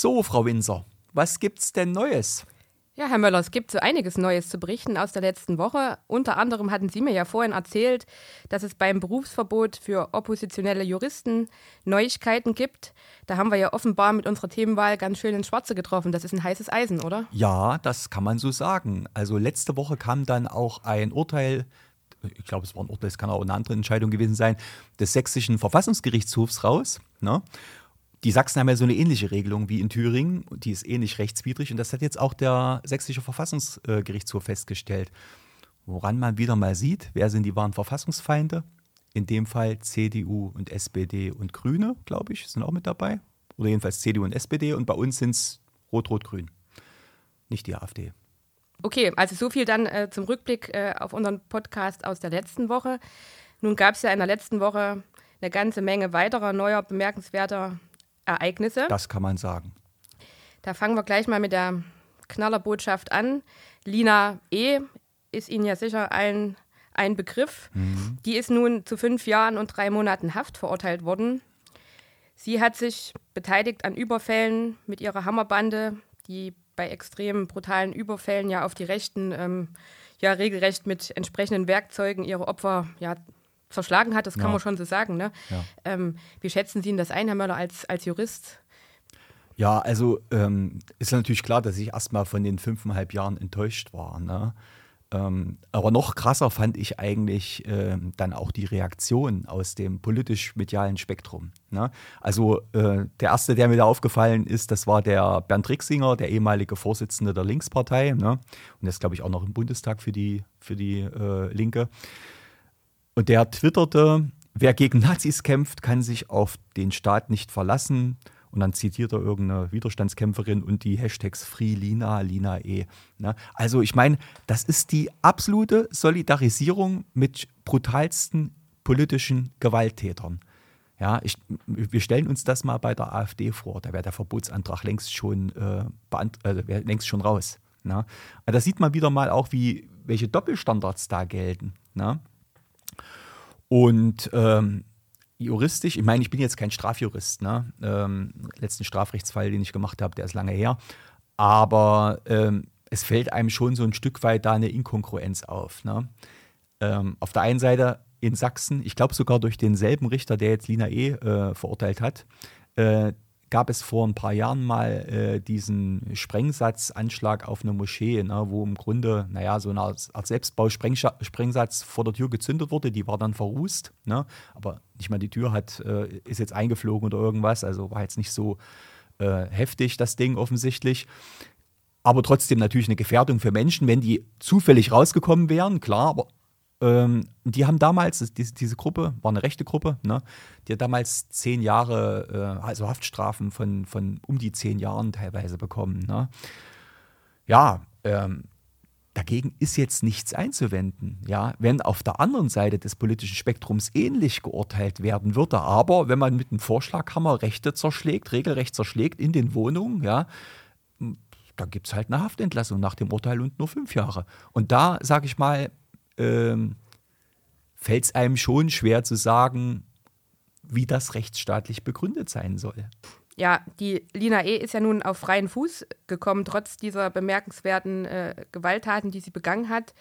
So, Frau Winzer, was gibt's denn Neues? Ja, Herr Möller, es gibt so einiges Neues zu berichten aus der letzten Woche. Unter anderem hatten Sie mir ja vorhin erzählt, dass es beim Berufsverbot für oppositionelle Juristen Neuigkeiten gibt. Da haben wir ja offenbar mit unserer Themenwahl ganz schön ins Schwarze getroffen. Das ist ein heißes Eisen, oder? Ja, das kann man so sagen. Also letzte Woche kam dann auch ein Urteil ich glaube, es war ein Urteil, es kann auch eine andere Entscheidung gewesen sein, des sächsischen Verfassungsgerichtshofs raus. Ne? Die Sachsen haben ja so eine ähnliche Regelung wie in Thüringen, die ist ähnlich rechtswidrig und das hat jetzt auch der sächsische Verfassungsgerichtshof festgestellt. Woran man wieder mal sieht, wer sind die wahren Verfassungsfeinde? In dem Fall CDU und SPD und Grüne, glaube ich, sind auch mit dabei. Oder jedenfalls CDU und SPD und bei uns sind es Rot-Rot-Grün, nicht die AfD. Okay, also so viel dann äh, zum Rückblick äh, auf unseren Podcast aus der letzten Woche. Nun gab es ja in der letzten Woche eine ganze Menge weiterer neuer bemerkenswerter Ereignisse. Das kann man sagen. Da fangen wir gleich mal mit der Knallerbotschaft an. Lina E. ist Ihnen ja sicher ein, ein Begriff. Mhm. Die ist nun zu fünf Jahren und drei Monaten Haft verurteilt worden. Sie hat sich beteiligt an Überfällen mit ihrer Hammerbande, die bei extrem brutalen Überfällen ja auf die Rechten ähm, ja regelrecht mit entsprechenden Werkzeugen ihre Opfer ja verschlagen hat, das kann ja. man schon so sagen. Ne? Ja. Ähm, wie schätzen Sie das ein, Herr Möller, als, als Jurist? Ja, also ähm, ist natürlich klar, dass ich erstmal von den fünfeinhalb Jahren enttäuscht war. Ne? Ähm, aber noch krasser fand ich eigentlich ähm, dann auch die Reaktion aus dem politisch-medialen Spektrum. Ne? Also äh, der erste, der mir da aufgefallen ist, das war der Bernd Rixinger, der ehemalige Vorsitzende der Linkspartei. Ne? Und ist, glaube ich, auch noch im Bundestag für die, für die äh, Linke. Und der twitterte, wer gegen Nazis kämpft, kann sich auf den Staat nicht verlassen. Und dann zitiert er irgendeine Widerstandskämpferin und die Hashtags Free Lina, E. Ne? Also ich meine, das ist die absolute Solidarisierung mit brutalsten politischen Gewalttätern. Ja, ich, wir stellen uns das mal bei der AfD vor. Da wäre der Verbotsantrag längst schon, äh, also längst schon raus. Ne? Da sieht man wieder mal auch, wie, welche Doppelstandards da gelten. Ne? Und ähm, juristisch, ich meine, ich bin jetzt kein Strafjurist, ne? Ähm, letzten Strafrechtsfall, den ich gemacht habe, der ist lange her. Aber ähm, es fällt einem schon so ein Stück weit da eine Inkongruenz auf. Ne? Ähm, auf der einen Seite in Sachsen, ich glaube sogar durch denselben Richter, der jetzt Lina E. Äh, verurteilt hat, äh, gab es vor ein paar Jahren mal äh, diesen Sprengsatzanschlag auf eine Moschee, ne, wo im Grunde, naja, so eine Art Selbstbausprengsatz vor der Tür gezündet wurde. Die war dann verrußt, ne, aber nicht mal die Tür hat, äh, ist jetzt eingeflogen oder irgendwas. Also war jetzt nicht so äh, heftig, das Ding offensichtlich. Aber trotzdem natürlich eine Gefährdung für Menschen, wenn die zufällig rausgekommen wären, klar, aber ähm, die haben damals, diese, diese, Gruppe, war eine rechte Gruppe, ne? die hat damals zehn Jahre, äh, also Haftstrafen von, von um die zehn Jahren teilweise bekommen. Ne? Ja, ähm, dagegen ist jetzt nichts einzuwenden. Ja, wenn auf der anderen Seite des politischen Spektrums ähnlich geurteilt werden würde, aber wenn man mit einem Vorschlaghammer Rechte zerschlägt, regelrecht zerschlägt in den Wohnungen, ja, da gibt es halt eine Haftentlassung nach dem Urteil und nur fünf Jahre. Und da, sage ich mal, ähm, fällt es einem schon schwer zu sagen, wie das rechtsstaatlich begründet sein soll. Ja, die Lina E. ist ja nun auf freien Fuß gekommen, trotz dieser bemerkenswerten äh, Gewalttaten, die sie begangen hat.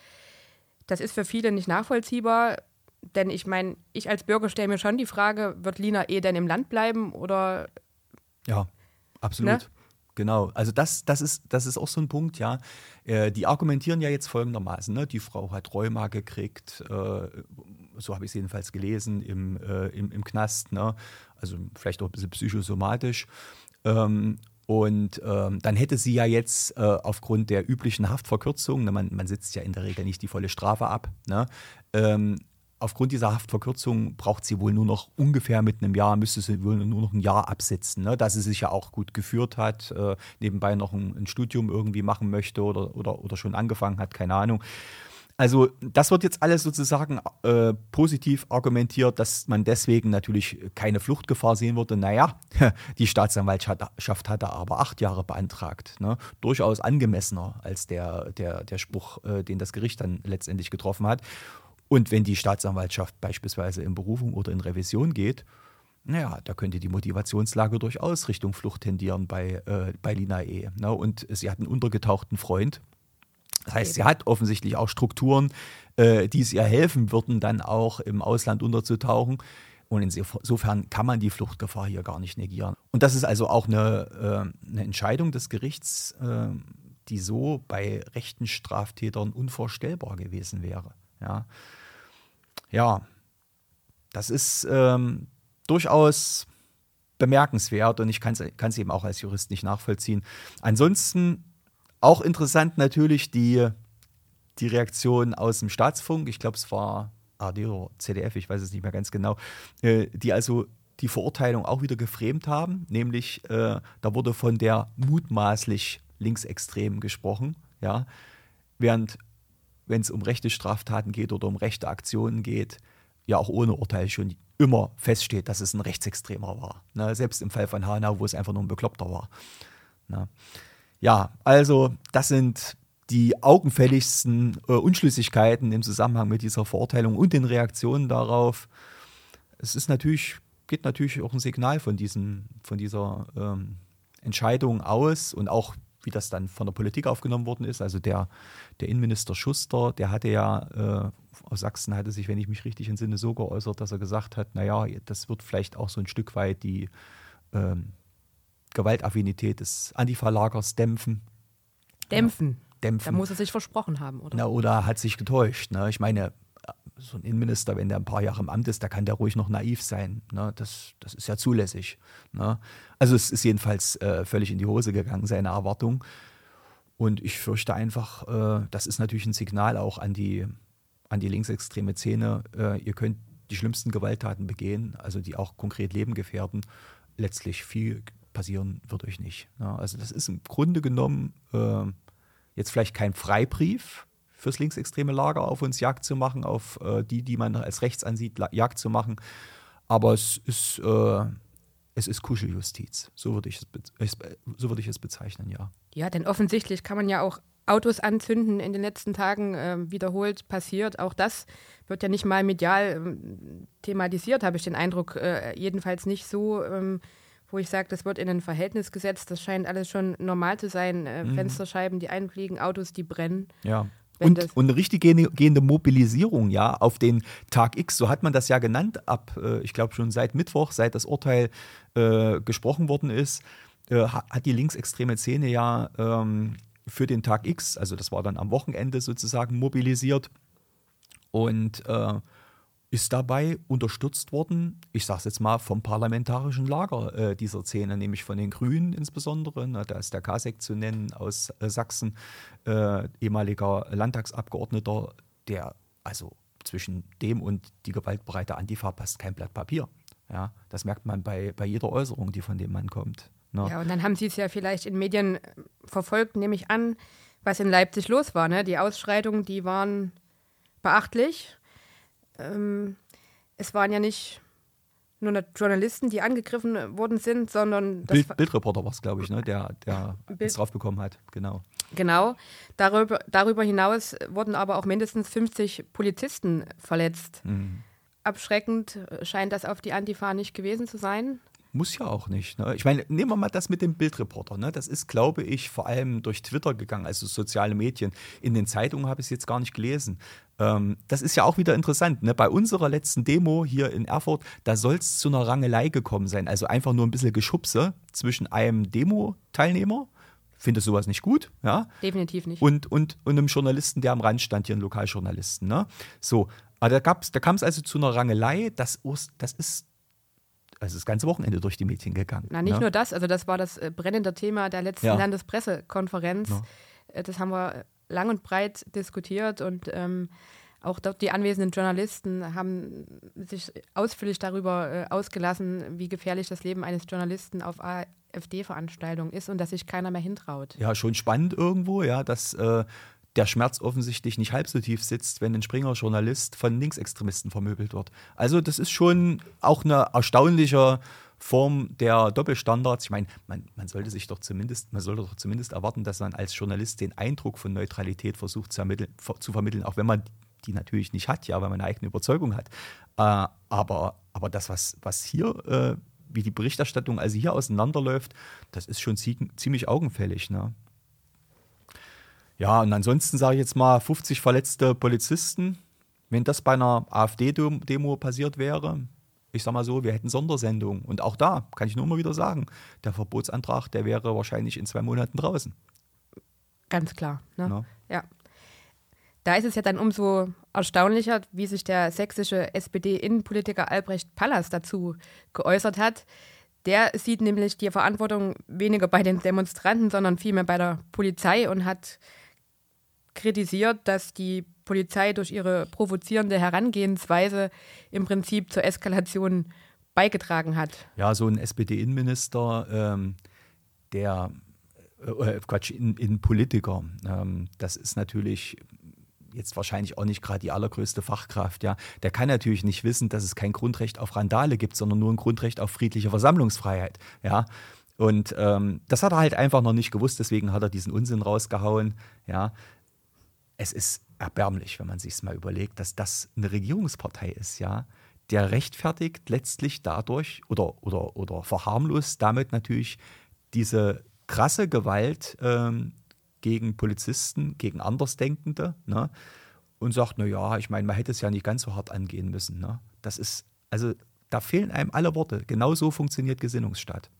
Das ist für viele nicht nachvollziehbar, denn ich meine, ich als Bürger stelle mir schon die Frage, wird Lina E. denn im Land bleiben oder. Ja, absolut. Ne? Genau, also das, das, ist, das ist auch so ein Punkt, ja. Äh, die argumentieren ja jetzt folgendermaßen, ne? die Frau hat Rheuma gekriegt, äh, so habe ich es jedenfalls gelesen, im, äh, im, im Knast, ne? also vielleicht auch ein bisschen psychosomatisch. Ähm, und ähm, dann hätte sie ja jetzt äh, aufgrund der üblichen Haftverkürzung, ne, man, man sitzt ja in der Regel nicht die volle Strafe ab, ne, ähm, aufgrund dieser Haftverkürzung braucht sie wohl nur noch ungefähr mit einem Jahr, müsste sie wohl nur noch ein Jahr absitzen, ne? dass sie sich ja auch gut geführt hat, äh, nebenbei noch ein, ein, Studium irgendwie machen möchte oder, oder, oder schon angefangen hat, keine Ahnung. Also das wird jetzt alles sozusagen äh, positiv argumentiert, dass man deswegen natürlich keine Fluchtgefahr sehen würde. Naja, die Staatsanwaltschaft hatte aber acht Jahre beantragt. Ne? Durchaus angemessener als der, der, der Spruch, äh, den das Gericht dann letztendlich getroffen hat. Und wenn die Staatsanwaltschaft beispielsweise in Berufung oder in Revision geht, naja, da könnte die Motivationslage durchaus Richtung Flucht tendieren bei, äh, bei Lina E. Ne? Und sie hat einen untergetauchten Freund. Das heißt, sie hat offensichtlich auch Strukturen, äh, die es ihr helfen würden, dann auch im Ausland unterzutauchen. Und insofern kann man die Fluchtgefahr hier gar nicht negieren. Und das ist also auch eine, äh, eine Entscheidung des Gerichts, äh, die so bei rechten Straftätern unvorstellbar gewesen wäre. Ja, ja das ist ähm, durchaus bemerkenswert und ich kann es eben auch als Jurist nicht nachvollziehen. Ansonsten auch interessant natürlich die, die Reaktion aus dem Staatsfunk. Ich glaube, es war AD oder ZDF, ich weiß es nicht mehr ganz genau, äh, die also die Verurteilung auch wieder geframed haben, nämlich äh, da wurde von der mutmaßlich Linksextremen gesprochen, ja, während wenn es um rechte Straftaten geht oder um rechte Aktionen geht, ja auch ohne Urteil schon immer feststeht, dass es ein Rechtsextremer war. Ne? Selbst im Fall von Hanau, wo es einfach nur ein Bekloppter war. Ne? Ja, also das sind die augenfälligsten äh, Unschlüssigkeiten im Zusammenhang mit dieser Verurteilung und den Reaktionen darauf. Es ist natürlich, geht natürlich auch ein Signal von, diesen, von dieser ähm, Entscheidung aus und auch wie das dann von der Politik aufgenommen worden ist. Also der, der Innenminister Schuster, der hatte ja, äh, aus Sachsen hatte sich, wenn ich mich richtig entsinne, so geäußert, dass er gesagt hat, naja, das wird vielleicht auch so ein Stück weit die ähm, Gewaltaffinität des Antifa-Lagers dämpfen. Dämpfen? Ja, dämpfen. Da muss er sich versprochen haben, oder? Na, oder hat sich getäuscht. Ne? Ich meine, so ein Innenminister, wenn der ein paar Jahre im Amt ist, da kann der ruhig noch naiv sein. Ne? Das, das ist ja zulässig. Ne? Also es ist jedenfalls äh, völlig in die Hose gegangen, seine Erwartung. Und ich fürchte einfach, äh, das ist natürlich ein Signal auch an die, an die linksextreme Szene. Äh, ihr könnt die schlimmsten Gewalttaten begehen, also die auch konkret Leben gefährden. Letztlich viel passieren wird euch nicht. Ne? Also das ist im Grunde genommen äh, jetzt vielleicht kein Freibrief, fürs linksextreme Lager auf uns Jagd zu machen, auf äh, die, die man als rechts ansieht, Jagd zu machen. Aber es ist, äh, es ist Kuscheljustiz. So würde ich, es, so würde ich es bezeichnen, ja. Ja, denn offensichtlich kann man ja auch Autos anzünden in den letzten Tagen äh, wiederholt passiert. Auch das wird ja nicht mal medial ähm, thematisiert, habe ich den Eindruck. Äh, jedenfalls nicht so, ähm, wo ich sage, das wird in ein Verhältnis gesetzt. Das scheint alles schon normal zu sein. Äh, mhm. Fensterscheiben, die einfliegen, Autos, die brennen. Ja. Und, und, eine richtig gehende Mobilisierung, ja, auf den Tag X, so hat man das ja genannt, ab, äh, ich glaube schon seit Mittwoch, seit das Urteil äh, gesprochen worden ist, äh, hat die linksextreme Szene ja ähm, für den Tag X, also das war dann am Wochenende sozusagen mobilisiert. Und äh, ist dabei unterstützt worden, ich sage es jetzt mal, vom parlamentarischen Lager äh, dieser Szene, nämlich von den Grünen insbesondere. Na, da ist der Kasek zu nennen aus äh, Sachsen, äh, ehemaliger Landtagsabgeordneter, der also zwischen dem und die gewaltbereite Antifa passt kein Blatt Papier. Ja, das merkt man bei, bei jeder Äußerung, die von dem Mann kommt. Ne? Ja, und dann haben Sie es ja vielleicht in Medien äh, verfolgt, nehme ich an, was in Leipzig los war. Ne? Die Ausschreitungen, die waren beachtlich ähm, es waren ja nicht nur Journalisten, die angegriffen worden sind, sondern Bild, Bildreporter war es, glaube ich, ne? der, der Bild es drauf bekommen hat. Genau. Genau. Darüber, darüber hinaus wurden aber auch mindestens 50 Polizisten verletzt. Mhm. Abschreckend scheint das auf die Antifa nicht gewesen zu sein. Muss ja auch nicht. Ne? Ich meine, nehmen wir mal das mit dem Bildreporter. Ne? Das ist, glaube ich, vor allem durch Twitter gegangen, also soziale Medien. In den Zeitungen habe ich es jetzt gar nicht gelesen. Ähm, das ist ja auch wieder interessant. Ne? Bei unserer letzten Demo hier in Erfurt, da soll es zu einer Rangelei gekommen sein. Also einfach nur ein bisschen Geschubse zwischen einem Demo-Teilnehmer finde sowas nicht gut, ja. Definitiv nicht. Und, und, und einem Journalisten, der am Rand stand, hier ein Lokaljournalisten, ne? So, aber da, da kam es also zu einer Rangelei, das, das ist also das ganze Wochenende durch die Medien gegangen. Na, nicht ne? nur das, also das war das äh, brennende Thema der letzten ja. Landespressekonferenz. Ja. Äh, das haben wir lang und breit diskutiert und ähm, auch dort die anwesenden Journalisten haben sich ausführlich darüber äh, ausgelassen, wie gefährlich das Leben eines Journalisten auf AfD-Veranstaltungen ist und dass sich keiner mehr hintraut. Ja, schon spannend irgendwo, ja, dass äh, der Schmerz offensichtlich nicht halb so tief sitzt, wenn ein Springer-Journalist von Linksextremisten vermöbelt wird. Also das ist schon auch eine erstaunliche Form der Doppelstandards. Ich meine, man, man, sollte sich doch zumindest, man sollte doch zumindest erwarten, dass man als Journalist den Eindruck von Neutralität versucht zu, zu vermitteln, auch wenn man die natürlich nicht hat, ja, weil man eine eigene Überzeugung hat. Äh, aber, aber das, was, was hier, äh, wie die Berichterstattung also hier auseinanderläuft, das ist schon ziemlich augenfällig. Ne? Ja, und ansonsten sage ich jetzt mal 50 verletzte Polizisten. Wenn das bei einer AfD-Demo passiert wäre, ich sage mal so, wir hätten Sondersendungen. Und auch da kann ich nur mal wieder sagen, der Verbotsantrag, der wäre wahrscheinlich in zwei Monaten draußen. Ganz klar. Ne? No. Ja. Da ist es ja dann umso erstaunlicher, wie sich der sächsische SPD-Innenpolitiker Albrecht Pallas dazu geäußert hat. Der sieht nämlich die Verantwortung weniger bei den Demonstranten, sondern vielmehr bei der Polizei und hat kritisiert, dass die Polizei durch ihre provozierende Herangehensweise im Prinzip zur Eskalation beigetragen hat. Ja, so ein SPD-Innenminister, ähm, der äh, äh Quatsch, Innenpolitiker, ähm, das ist natürlich jetzt wahrscheinlich auch nicht gerade die allergrößte Fachkraft, ja, der kann natürlich nicht wissen, dass es kein Grundrecht auf Randale gibt, sondern nur ein Grundrecht auf friedliche Versammlungsfreiheit, ja. Und ähm, das hat er halt einfach noch nicht gewusst, deswegen hat er diesen Unsinn rausgehauen, ja es ist erbärmlich, wenn man sich es mal überlegt, dass das eine Regierungspartei ist, ja. Der rechtfertigt letztlich dadurch oder, oder, oder verharmlost damit natürlich diese krasse Gewalt ähm, gegen Polizisten, gegen Andersdenkende, ne? Und sagt, naja, ich meine, man hätte es ja nicht ganz so hart angehen müssen. Ne? Das ist, also da fehlen einem alle Worte. Genau so funktioniert Gesinnungsstaat.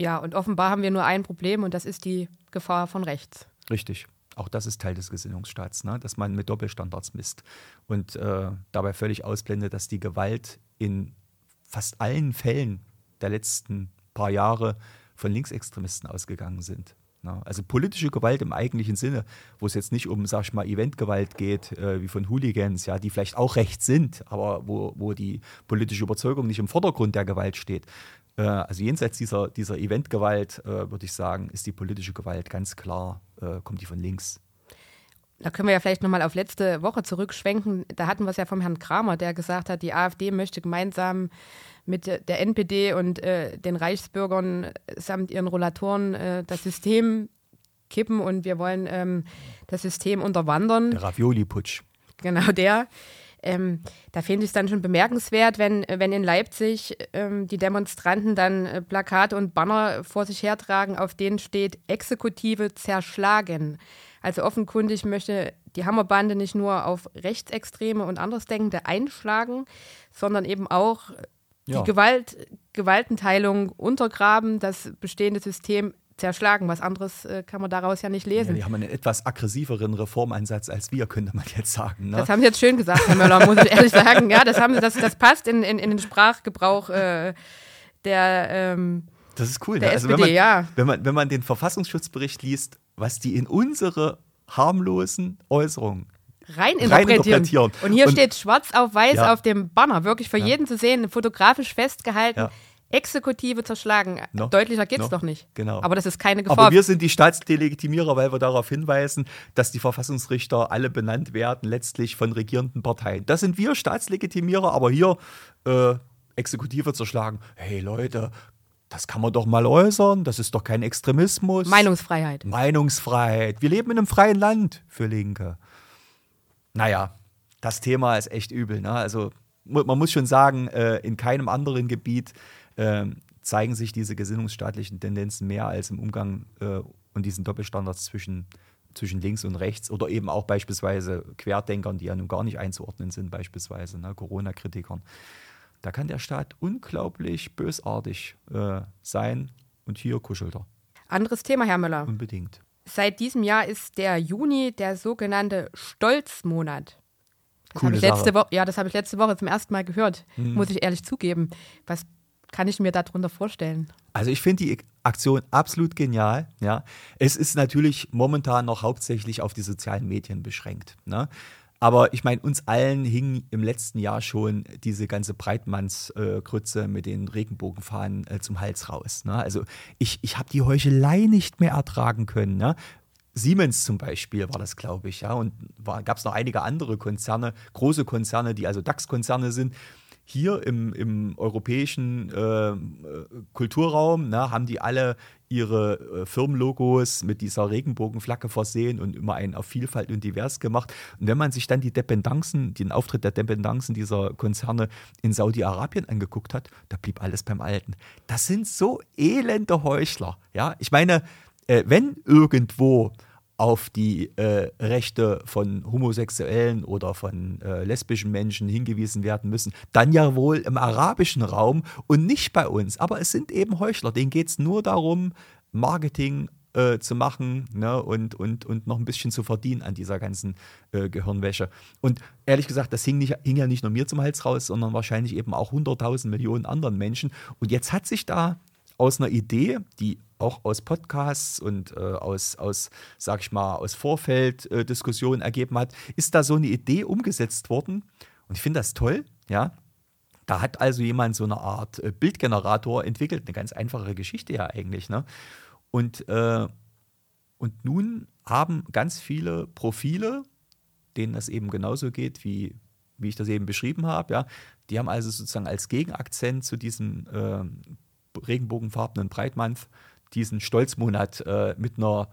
Ja, und offenbar haben wir nur ein Problem und das ist die Gefahr von rechts. Richtig. Auch das ist Teil des Gesinnungsstaats, ne? dass man mit Doppelstandards misst und äh, dabei völlig ausblendet, dass die Gewalt in fast allen Fällen der letzten paar Jahre von Linksextremisten ausgegangen sind. Ne? Also politische Gewalt im eigentlichen Sinne, wo es jetzt nicht um, sag ich mal, Eventgewalt geht, äh, wie von Hooligans, ja, die vielleicht auch recht sind, aber wo, wo die politische Überzeugung nicht im Vordergrund der Gewalt steht, äh, also jenseits dieser, dieser Eventgewalt, äh, würde ich sagen, ist die politische Gewalt ganz klar, äh, kommt die von links. Da können wir ja vielleicht nochmal auf letzte Woche zurückschwenken. Da hatten wir es ja vom Herrn Kramer, der gesagt hat, die AfD möchte gemeinsam mit der NPD und äh, den Reichsbürgern samt ihren Rollatoren äh, das System kippen und wir wollen ähm, das System unterwandern. Der Ravioli-Putsch. Genau der. Ähm, da finde ich es dann schon bemerkenswert, wenn, wenn in Leipzig ähm, die Demonstranten dann äh, Plakate und Banner vor sich hertragen, auf denen steht Exekutive zerschlagen. Also offenkundig möchte die Hammerbande nicht nur auf Rechtsextreme und Andersdenkende einschlagen, sondern eben auch ja. die Gewalt, Gewaltenteilung untergraben, das bestehende System zerschlagen. Was anderes äh, kann man daraus ja nicht lesen. Ja, die haben einen etwas aggressiveren Reformansatz als wir, könnte man jetzt sagen. Ne? Das haben Sie jetzt schön gesagt, Herr Möller, muss ich ehrlich sagen. Ja, das, haben Sie, das, das passt in, in, in den Sprachgebrauch äh, der. Ähm, das ist cool. Ne? also SPD, wenn man, ja. wenn, man, wenn man den Verfassungsschutzbericht liest, was die in unsere harmlosen Äußerungen rein interpretieren. Und hier und, steht schwarz auf weiß ja. auf dem Banner, wirklich für ja. jeden zu sehen, fotografisch festgehalten. Ja. Exekutive zerschlagen. No. Deutlicher geht es no. doch nicht. Genau. Aber das ist keine Gefahr. Aber wir sind die Staatsdelegitimierer, weil wir darauf hinweisen, dass die Verfassungsrichter alle benannt werden, letztlich von regierenden Parteien. Das sind wir Staatslegitimierer, aber hier äh, Exekutive zerschlagen. Hey Leute, das kann man doch mal äußern, das ist doch kein Extremismus. Meinungsfreiheit. Meinungsfreiheit. Wir leben in einem freien Land für Linke. Naja, das Thema ist echt übel. Ne? Also man muss schon sagen, äh, in keinem anderen Gebiet äh, zeigen sich diese gesinnungsstaatlichen Tendenzen mehr als im Umgang äh, und diesen Doppelstandards zwischen, zwischen links und rechts oder eben auch beispielsweise Querdenkern, die ja nun gar nicht einzuordnen sind, beispielsweise ne? Corona-Kritikern. Da kann der Staat unglaublich bösartig äh, sein und hier kuschelt er. Anderes Thema, Herr Müller. Unbedingt. Seit diesem Jahr ist der Juni der sogenannte Stolzmonat. Das Coole letzte Woche, ja, das habe ich letzte Woche zum ersten Mal gehört, mhm. muss ich ehrlich zugeben. Was kann ich mir darunter vorstellen? Also ich finde die Aktion absolut genial. Ja. Es ist natürlich momentan noch hauptsächlich auf die sozialen Medien beschränkt. Ne? Aber ich meine, uns allen hing im letzten Jahr schon diese ganze Breitmannsgrütze äh, mit den Regenbogenfahnen äh, zum Hals raus. Ne? Also ich, ich habe die Heuchelei nicht mehr ertragen können. Ne? Siemens zum Beispiel war das, glaube ich, ja. Und gab es noch einige andere Konzerne, große Konzerne, die also DAX-Konzerne sind. Hier im, im europäischen äh, Kulturraum ne, haben die alle ihre äh, Firmenlogos mit dieser Regenbogenflagge versehen und immer einen auf Vielfalt und divers gemacht. Und wenn man sich dann die Dependancen, den Auftritt der Dependancen dieser Konzerne in Saudi-Arabien angeguckt hat, da blieb alles beim Alten. Das sind so elende Heuchler. Ja, ich meine, äh, wenn irgendwo auf die äh, Rechte von Homosexuellen oder von äh, lesbischen Menschen hingewiesen werden müssen, dann ja wohl im arabischen Raum und nicht bei uns. Aber es sind eben Heuchler, denen geht es nur darum, Marketing äh, zu machen ne, und, und, und noch ein bisschen zu verdienen an dieser ganzen äh, Gehirnwäsche. Und ehrlich gesagt, das hing, nicht, hing ja nicht nur mir zum Hals raus, sondern wahrscheinlich eben auch 100.000 Millionen anderen Menschen. Und jetzt hat sich da aus einer Idee, die auch aus Podcasts und äh, aus, aus, sag ich mal, aus Vorfelddiskussionen äh, ergeben hat, ist da so eine Idee umgesetzt worden. Und ich finde das toll, ja. Da hat also jemand so eine Art äh, Bildgenerator entwickelt, eine ganz einfache Geschichte ja eigentlich, ne? Und, äh, und nun haben ganz viele Profile, denen das eben genauso geht, wie, wie ich das eben beschrieben habe, ja. Die haben also sozusagen als Gegenakzent zu diesem äh, regenbogenfarbenen Breitmanth diesen Stolzmonat äh, mit einer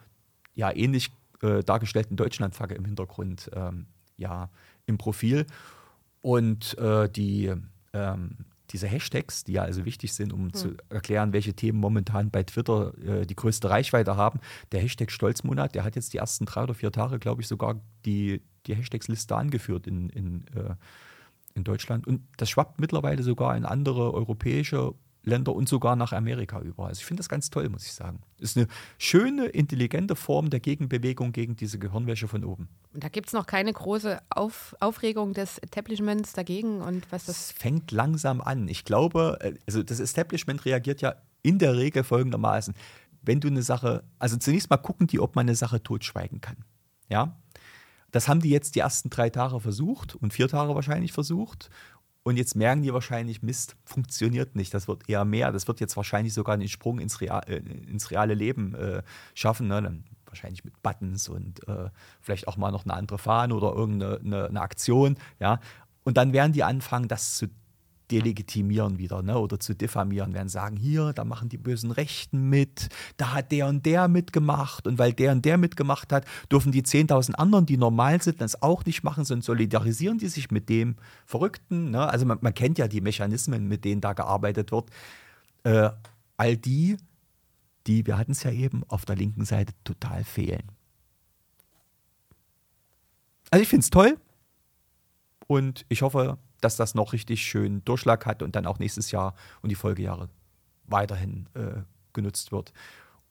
ja ähnlich äh, dargestellten Deutschlandflagge im Hintergrund ähm, ja im Profil und äh, die ähm, diese Hashtags, die ja also wichtig sind, um hm. zu erklären, welche Themen momentan bei Twitter äh, die größte Reichweite haben. Der Hashtag Stolzmonat, der hat jetzt die ersten drei oder vier Tage, glaube ich, sogar die, die Hashtags-Liste angeführt in, in, äh, in Deutschland. Und das schwappt mittlerweile sogar in andere europäische Länder und sogar nach Amerika über. Also ich finde das ganz toll, muss ich sagen. Ist eine schöne, intelligente Form der Gegenbewegung gegen diese Gehirnwäsche von oben. Und da gibt es noch keine große Auf Aufregung des Establishments dagegen und was das. Es fängt langsam an. Ich glaube, äh, also das Establishment reagiert ja in der Regel folgendermaßen. Wenn du eine Sache, also zunächst mal gucken die, ob man eine Sache totschweigen kann. Ja, das haben die jetzt die ersten drei Tage versucht und vier Tage wahrscheinlich versucht. Und jetzt merken die wahrscheinlich, Mist, funktioniert nicht. Das wird eher mehr. Das wird jetzt wahrscheinlich sogar einen Sprung ins, Real, äh, ins reale Leben äh, schaffen. Ne? Dann wahrscheinlich mit Buttons und äh, vielleicht auch mal noch eine andere Fahne oder irgendeine eine, eine Aktion. Ja? Und dann werden die anfangen, das zu delegitimieren wieder ne? oder zu diffamieren, werden sagen, hier, da machen die bösen Rechten mit, da hat der und der mitgemacht und weil der und der mitgemacht hat, dürfen die 10.000 anderen, die normal sind, das auch nicht machen, sondern solidarisieren die sich mit dem Verrückten. Ne? Also man, man, kennt ja die Mechanismen, mit denen da gearbeitet wird. Äh, all die, die, wir hatten es ja eben, auf der linken Seite total fehlen. Also ich finde es toll und ich hoffe, dass das noch richtig schön Durchschlag hat und dann auch nächstes Jahr und die Folgejahre weiterhin äh, genutzt wird,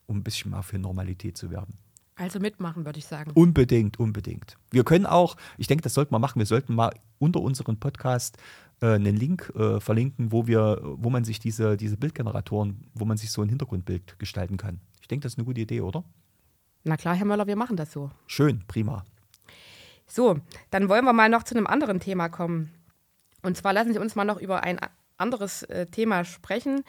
um ein bisschen mal für Normalität zu werben. Also mitmachen, würde ich sagen. Unbedingt, unbedingt. Wir können auch, ich denke, das sollten wir machen, wir sollten mal unter unserem Podcast äh, einen Link äh, verlinken, wo wir, wo man sich diese, diese Bildgeneratoren, wo man sich so ein Hintergrundbild gestalten kann. Ich denke, das ist eine gute Idee, oder? Na klar, Herr Möller, wir machen das so. Schön, prima. So, dann wollen wir mal noch zu einem anderen Thema kommen. Und zwar lassen Sie uns mal noch über ein anderes äh, Thema sprechen.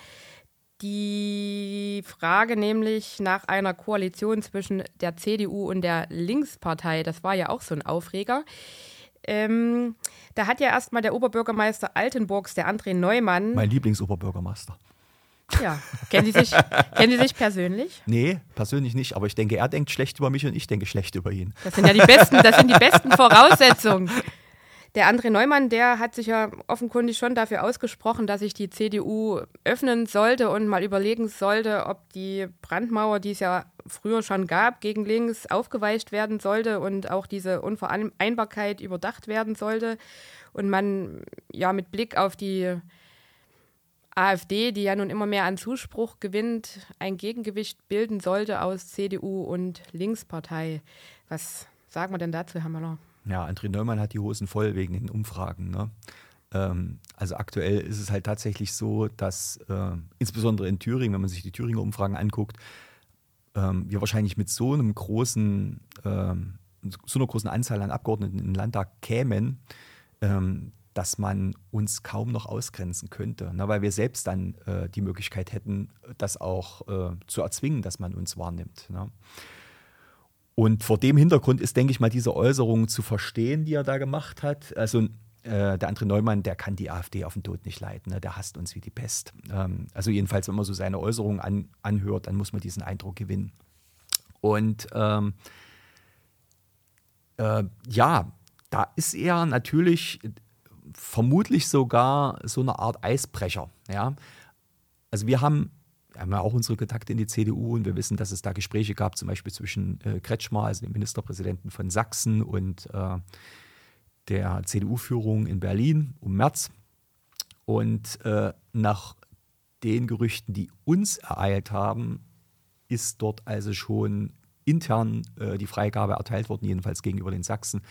Die Frage nämlich nach einer Koalition zwischen der CDU und der Linkspartei, das war ja auch so ein Aufreger. Ähm, da hat ja erstmal der Oberbürgermeister Altenburgs, der André Neumann. Mein Lieblingsoberbürgermeister. Ja, kennen Sie, sich, kennen Sie sich persönlich? Nee, persönlich nicht, aber ich denke, er denkt schlecht über mich und ich denke schlecht über ihn. Das sind ja die besten, das sind die besten Voraussetzungen. Der André Neumann, der hat sich ja offenkundig schon dafür ausgesprochen, dass sich die CDU öffnen sollte und mal überlegen sollte, ob die Brandmauer, die es ja früher schon gab, gegen links aufgeweicht werden sollte und auch diese Unvereinbarkeit überdacht werden sollte. Und man ja mit Blick auf die AfD, die ja nun immer mehr an Zuspruch gewinnt, ein Gegengewicht bilden sollte aus CDU und Linkspartei. Was sagen wir denn dazu, Herr Möller? Ja, André Neumann hat die Hosen voll wegen den Umfragen. Ne? Ähm, also aktuell ist es halt tatsächlich so, dass äh, insbesondere in Thüringen, wenn man sich die Thüringer Umfragen anguckt, ähm, wir wahrscheinlich mit so einem großen, ähm, so einer großen Anzahl an Abgeordneten in den Landtag kämen, ähm, dass man uns kaum noch ausgrenzen könnte, ne? weil wir selbst dann äh, die Möglichkeit hätten, das auch äh, zu erzwingen, dass man uns wahrnimmt. Ne? Und vor dem Hintergrund ist, denke ich mal, diese Äußerung zu verstehen, die er da gemacht hat. Also äh, der andere Neumann, der kann die AfD auf den Tod nicht leiten. Ne? Der hasst uns wie die Pest. Ähm, also jedenfalls, wenn man so seine Äußerungen an, anhört, dann muss man diesen Eindruck gewinnen. Und ähm, äh, ja, da ist er natürlich vermutlich sogar so eine Art Eisbrecher. Ja? Also wir haben, haben ja auch unsere Kontakte in die CDU und wir wissen, dass es da Gespräche gab, zum Beispiel zwischen äh, Kretschmer, also dem Ministerpräsidenten von Sachsen, und äh, der CDU-Führung in Berlin um März. Und äh, nach den Gerüchten, die uns ereilt haben, ist dort also schon intern äh, die Freigabe erteilt worden, jedenfalls gegenüber den Sachsen,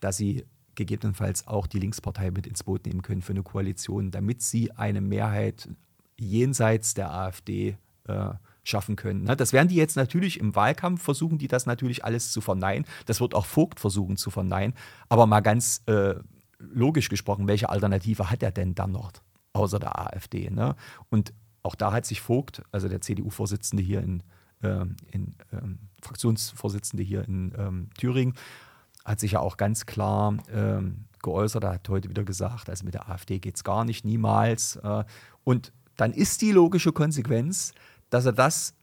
dass sie gegebenenfalls auch die Linkspartei mit ins Boot nehmen können für eine Koalition, damit sie eine Mehrheit jenseits der AfD äh, schaffen können. Ne? Das werden die jetzt natürlich im Wahlkampf versuchen, die das natürlich alles zu verneinen. Das wird auch Vogt versuchen zu verneinen. Aber mal ganz äh, logisch gesprochen, welche Alternative hat er denn dann noch außer der AfD? Ne? Und auch da hat sich Vogt, also der CDU-Vorsitzende hier in, äh, in ähm, Fraktionsvorsitzende hier in ähm, Thüringen, hat sich ja auch ganz klar ähm, geäußert. Er hat heute wieder gesagt, also mit der AfD geht es gar nicht, niemals. Äh, und dann ist die logische Konsequenz, dass er das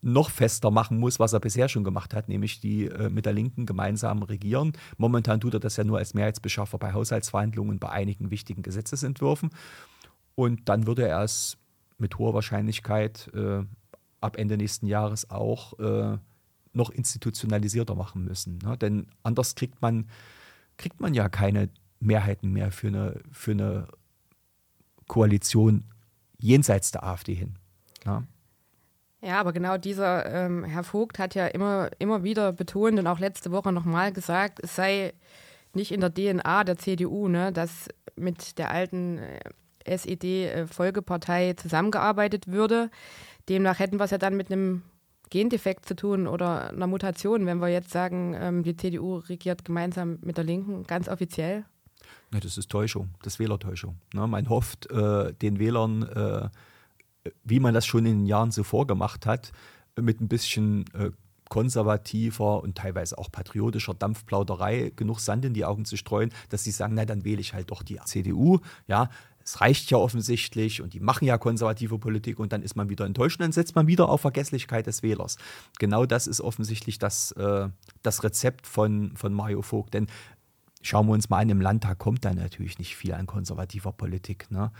noch fester machen muss, was er bisher schon gemacht hat, nämlich die äh, mit der Linken gemeinsam regieren. Momentan tut er das ja nur als Mehrheitsbeschaffer bei Haushaltsverhandlungen bei einigen wichtigen Gesetzesentwürfen. Und dann würde er es mit hoher Wahrscheinlichkeit äh, ab Ende nächsten Jahres auch äh, noch institutionalisierter machen müssen. Ne? Denn anders kriegt man, kriegt man ja keine Mehrheiten mehr für eine, für eine Koalition jenseits der AfD hin. Ja, ja aber genau dieser ähm, Herr Vogt hat ja immer, immer wieder betont und auch letzte Woche nochmal gesagt, es sei nicht in der DNA der CDU, ne, dass mit der alten äh, SED-Folgepartei zusammengearbeitet würde. Demnach hätten wir es ja dann mit einem Gendefekt zu tun oder einer Mutation, wenn wir jetzt sagen, ähm, die CDU regiert gemeinsam mit der Linken, ganz offiziell? Ja, das ist Täuschung, das ist Wählertäuschung. Ne? Man hofft, äh, den Wählern, äh, wie man das schon in den Jahren zuvor gemacht hat, mit ein bisschen äh, konservativer und teilweise auch patriotischer Dampfplauderei genug Sand in die Augen zu streuen, dass sie sagen, na dann wähle ich halt doch die CDU. Ja, es reicht ja offensichtlich und die machen ja konservative Politik und dann ist man wieder enttäuscht und dann setzt man wieder auf Vergesslichkeit des Wählers. Genau das ist offensichtlich das, äh, das Rezept von, von Mario Vogt. Denn schauen wir uns mal an, im Landtag kommt da natürlich nicht viel an konservativer Politik. Ne?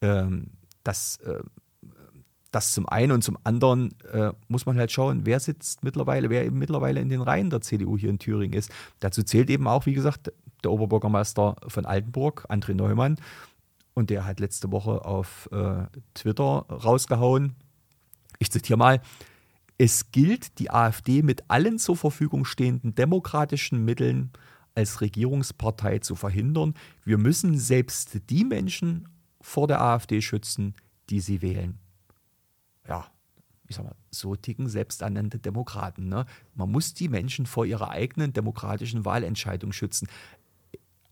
Ähm, das, äh, das zum einen und zum anderen äh, muss man halt schauen, wer sitzt mittlerweile, wer eben mittlerweile in den Reihen der CDU hier in Thüringen ist. Dazu zählt eben auch, wie gesagt, der Oberbürgermeister von Altenburg, André Neumann, und der hat letzte Woche auf äh, Twitter rausgehauen, ich zitiere mal, es gilt, die AfD mit allen zur Verfügung stehenden demokratischen Mitteln als Regierungspartei zu verhindern. Wir müssen selbst die Menschen vor der AfD schützen, die sie wählen. Ja, ich sag mal, so ticken selbsternannte Demokraten. Ne? Man muss die Menschen vor ihrer eigenen demokratischen Wahlentscheidung schützen.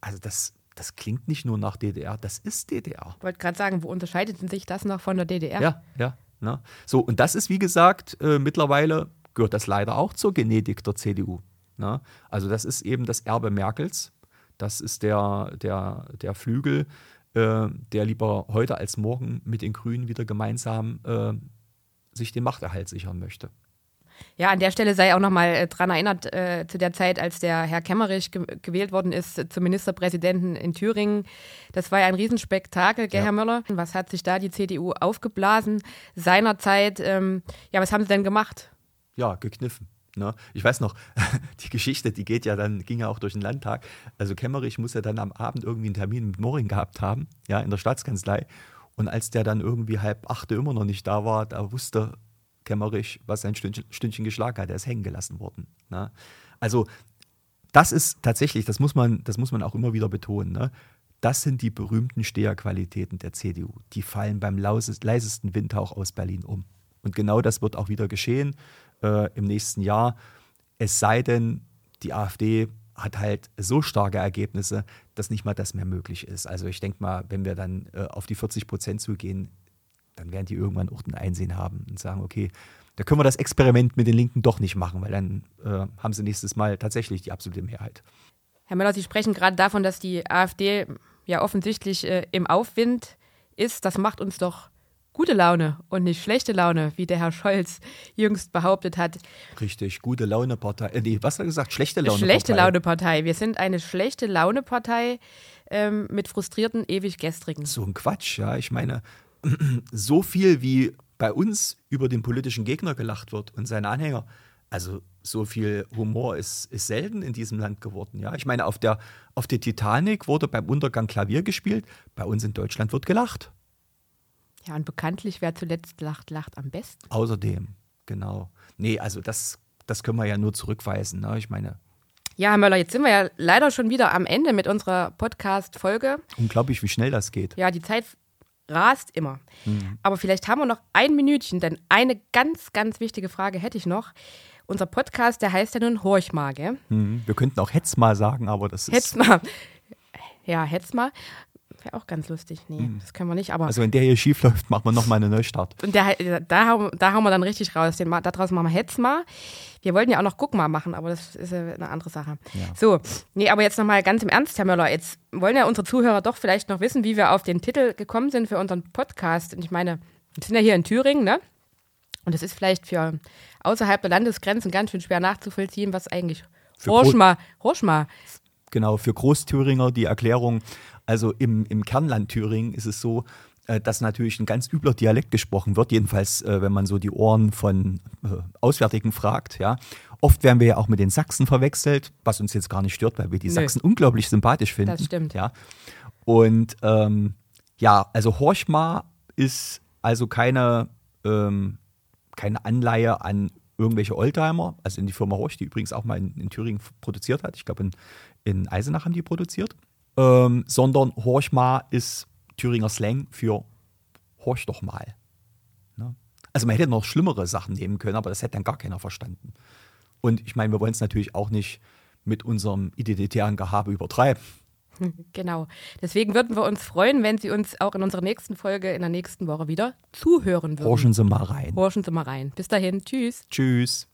Also das das klingt nicht nur nach DDR, das ist DDR. Ich wollte gerade sagen, wo unterscheidet denn sich das noch von der DDR? Ja, ja. Ne? So, und das ist, wie gesagt, äh, mittlerweile gehört das leider auch zur Genetik der CDU. Ne? Also, das ist eben das Erbe Merkels. Das ist der, der, der Flügel, äh, der lieber heute als morgen mit den Grünen wieder gemeinsam äh, sich den Machterhalt sichern möchte. Ja, an der Stelle sei auch nochmal äh, dran erinnert, äh, zu der Zeit, als der Herr Kemmerich ge gewählt worden ist äh, zum Ministerpräsidenten in Thüringen. Das war ja ein Riesenspektakel, gell, ja. Herr Möller? Was hat sich da die CDU aufgeblasen seinerzeit? Ähm, ja, was haben Sie denn gemacht? Ja, gekniffen. Ne? Ich weiß noch, die Geschichte, die geht ja dann, ging ja auch durch den Landtag. Also Kemmerich muss ja dann am Abend irgendwie einen Termin mit Moring gehabt haben, ja, in der Staatskanzlei. Und als der dann irgendwie halb achte immer noch nicht da war, da wusste Kämmerich, was sein Stündchen, Stündchen geschlagen hat. Er ist hängen gelassen worden. Ne? Also das ist tatsächlich, das muss man, das muss man auch immer wieder betonen. Ne? Das sind die berühmten Steherqualitäten der CDU. Die fallen beim leisesten Windhauch aus Berlin um. Und genau das wird auch wieder geschehen äh, im nächsten Jahr. Es sei denn, die AfD hat halt so starke Ergebnisse, dass nicht mal das mehr möglich ist. Also ich denke mal, wenn wir dann äh, auf die 40 Prozent zugehen, dann werden die irgendwann auch ein Einsehen haben und sagen, okay, da können wir das Experiment mit den Linken doch nicht machen, weil dann äh, haben sie nächstes Mal tatsächlich die absolute Mehrheit. Herr Möller, Sie sprechen gerade davon, dass die AfD ja offensichtlich äh, im Aufwind ist, das macht uns doch gute Laune und nicht schlechte Laune, wie der Herr Scholz jüngst behauptet hat. Richtig, gute Laune-Partei. Äh, nee, was hat er gesagt? Schlechte Laune-Partei. Schlechte Laune-Partei. Wir sind eine schlechte Laune-Partei ähm, mit frustrierten, ewig gestrigen. So ein Quatsch, ja. Ich meine, so viel wie bei uns über den politischen Gegner gelacht wird und seine Anhänger, also so viel Humor ist, ist selten in diesem Land geworden. Ja, ich meine, auf der, auf der Titanic wurde beim Untergang Klavier gespielt. Bei uns in Deutschland wird gelacht. Ja, und bekanntlich, wer zuletzt lacht, lacht am besten. Außerdem, genau. Nee, also das, das können wir ja nur zurückweisen. Ne? Ich meine. Ja, Herr Möller, jetzt sind wir ja leider schon wieder am Ende mit unserer Podcast-Folge. Unglaublich, wie schnell das geht. Ja, die Zeit rast immer. Mhm. Aber vielleicht haben wir noch ein Minütchen, denn eine ganz, ganz wichtige Frage hätte ich noch. Unser Podcast, der heißt ja nun Horch mal, gell? Mhm. Wir könnten auch Hetz mal sagen, aber das ist. Hetz mal. Ja, Hetz mal. Wäre auch ganz lustig. Nee, mhm. das können wir nicht. Aber also, wenn der hier schief läuft, machen wir nochmal einen Neustart. Und der, da, da hauen wir dann richtig raus. Den, daraus machen wir Hetz mal. Wir wollten ja auch noch Guck mal machen, aber das ist eine andere Sache. Ja. So, nee, aber jetzt nochmal ganz im Ernst, Herr Möller. Jetzt wollen ja unsere Zuhörer doch vielleicht noch wissen, wie wir auf den Titel gekommen sind für unseren Podcast. Und ich meine, wir sind ja hier in Thüringen, ne? Und es ist vielleicht für außerhalb der Landesgrenzen ganz schön schwer nachzuvollziehen, was eigentlich Horschma. Genau, für Großthüringer die Erklärung. Also im, im Kernland Thüringen ist es so, äh, dass natürlich ein ganz übler Dialekt gesprochen wird, jedenfalls äh, wenn man so die Ohren von äh, Auswärtigen fragt. Ja. Oft werden wir ja auch mit den Sachsen verwechselt, was uns jetzt gar nicht stört, weil wir die Nö. Sachsen unglaublich sympathisch finden. Das stimmt. Ja. Und ähm, ja, also Horchma ist also keine ähm, keine Anleihe an irgendwelche Oldtimer, also in die Firma Horch, die übrigens auch mal in, in Thüringen produziert hat. Ich glaube, in, in, Eisenach haben die produziert. Ähm, sondern Horchma ist Thüringer Slang für Horch doch mal. Ne? Also man hätte noch schlimmere Sachen nehmen können, aber das hätte dann gar keiner verstanden. Und ich meine, wir wollen es natürlich auch nicht mit unserem identitären Gehabe übertreiben. Genau. Deswegen würden wir uns freuen, wenn Sie uns auch in unserer nächsten Folge in der nächsten Woche wieder zuhören würden. Horchen Sie mal rein. Horchen Sie mal rein. Bis dahin. Tschüss. Tschüss.